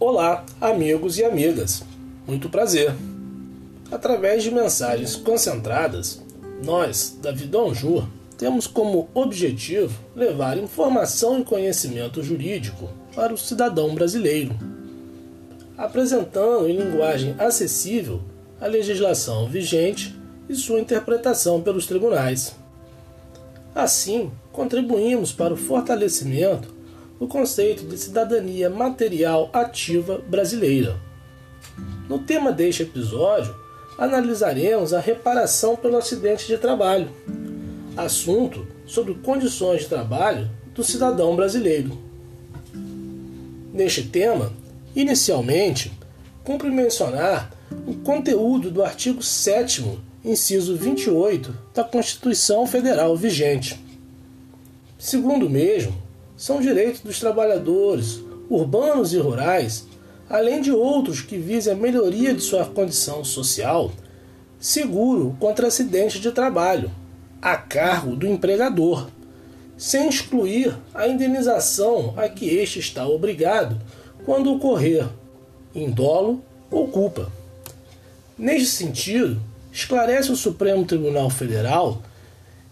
Olá, amigos e amigas. Muito prazer. Através de mensagens concentradas, nós, da Vidonjur, temos como objetivo levar informação e conhecimento jurídico para o cidadão brasileiro, apresentando em linguagem acessível a legislação vigente e sua interpretação pelos tribunais. Assim, contribuímos para o fortalecimento do conceito de cidadania material ativa brasileira. No tema deste episódio, analisaremos a reparação pelo acidente de trabalho, assunto sobre condições de trabalho do cidadão brasileiro. Neste tema, inicialmente, cumpre mencionar o conteúdo do artigo 7 inciso 28 da Constituição Federal vigente. Segundo o mesmo, são direitos dos trabalhadores urbanos e rurais, além de outros que visem a melhoria de sua condição social, seguro contra acidentes de trabalho, a cargo do empregador, sem excluir a indenização a que este está obrigado quando ocorrer em dolo ou culpa. Neste sentido, esclarece o Supremo Tribunal Federal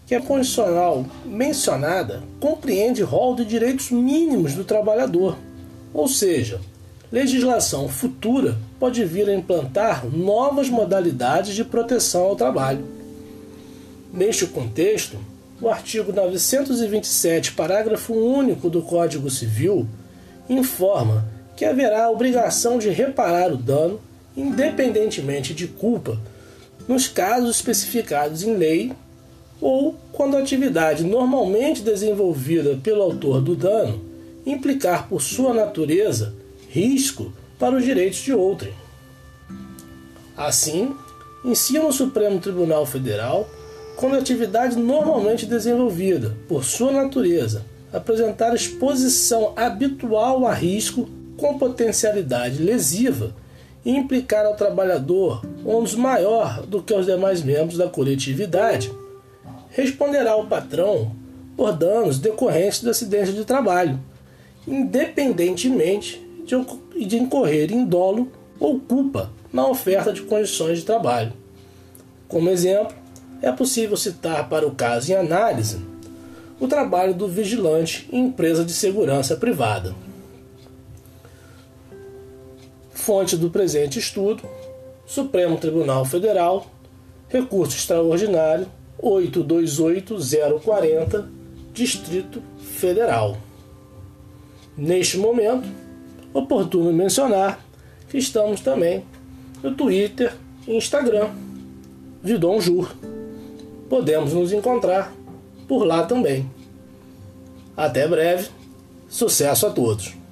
que a condicional mencionada compreende rol de direitos mínimos do trabalhador, ou seja, legislação futura pode vir a implantar novas modalidades de proteção ao trabalho. Neste contexto, o artigo 927, parágrafo único do Código Civil, informa que haverá a obrigação de reparar o dano, independentemente de culpa, nos casos especificados em lei ou quando a atividade normalmente desenvolvida pelo autor do dano implicar por sua natureza risco para os direitos de outrem. Assim, ensina o Supremo Tribunal Federal quando a atividade normalmente desenvolvida por sua natureza apresentar exposição habitual a risco com potencialidade lesiva e implicar ao trabalhador ônus maior do que aos demais membros da coletividade responderá ao patrão por danos decorrentes do acidente de trabalho, independentemente de, de incorrer em dolo ou culpa na oferta de condições de trabalho. Como exemplo, é possível citar para o caso em análise o trabalho do vigilante em empresa de segurança privada. Fonte do presente estudo: Supremo Tribunal Federal, recurso extraordinário 828040, Distrito Federal. Neste momento, oportuno mencionar que estamos também no Twitter e Instagram, Vidon Jur. Podemos nos encontrar por lá também. Até breve, sucesso a todos!